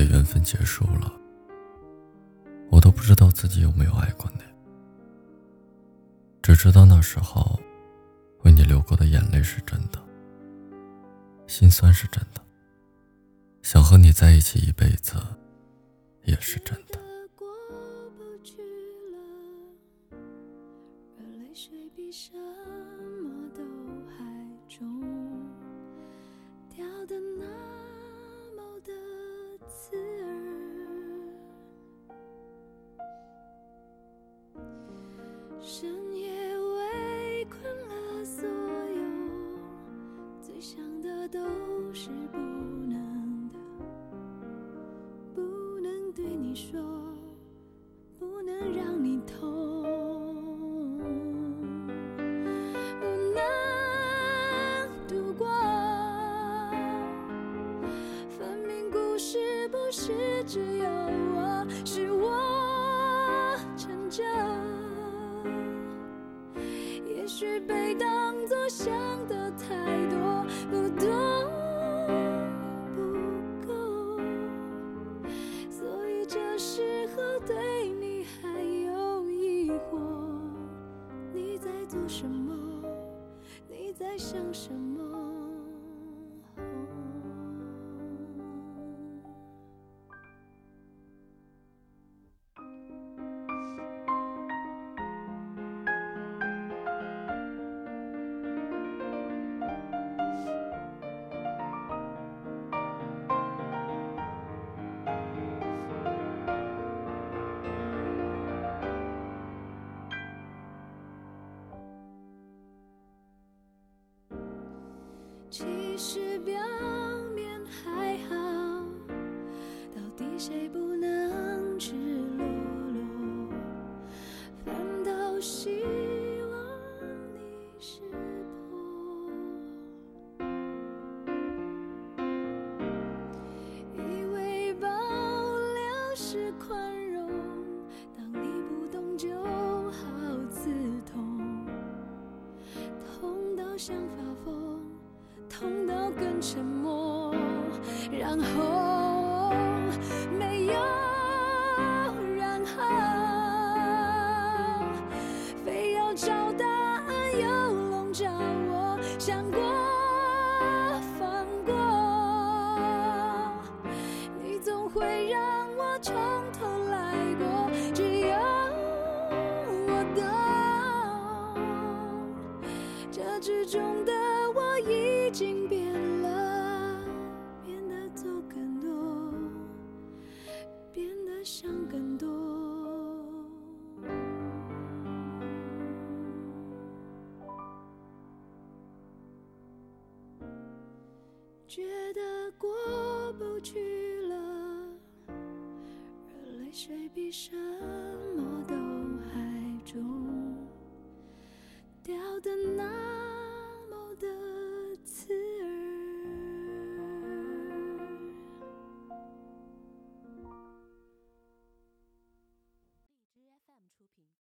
的缘分结束了，我都不知道自己有没有爱过你，只知道那时候为你流过的眼泪是真的，心酸是真的，想和你在一起一辈子也是真的。什么都还重只有我，是我撑着。许被当作想的太多，不多不够，所以这时候对你还有疑惑。你在做什么？你在想什么？其实表面还好，到底谁不能赤裸裸？反倒希望你识破，以为保留是宽容，当你不懂就好刺痛，痛到想发。沉默，然后没有然后，非要找答案又笼罩我，想过放过，你总会让我从头来过，只有我懂，这之中的我。已经变想更多，觉得过不去了，而泪水比什么都还重。掉的那。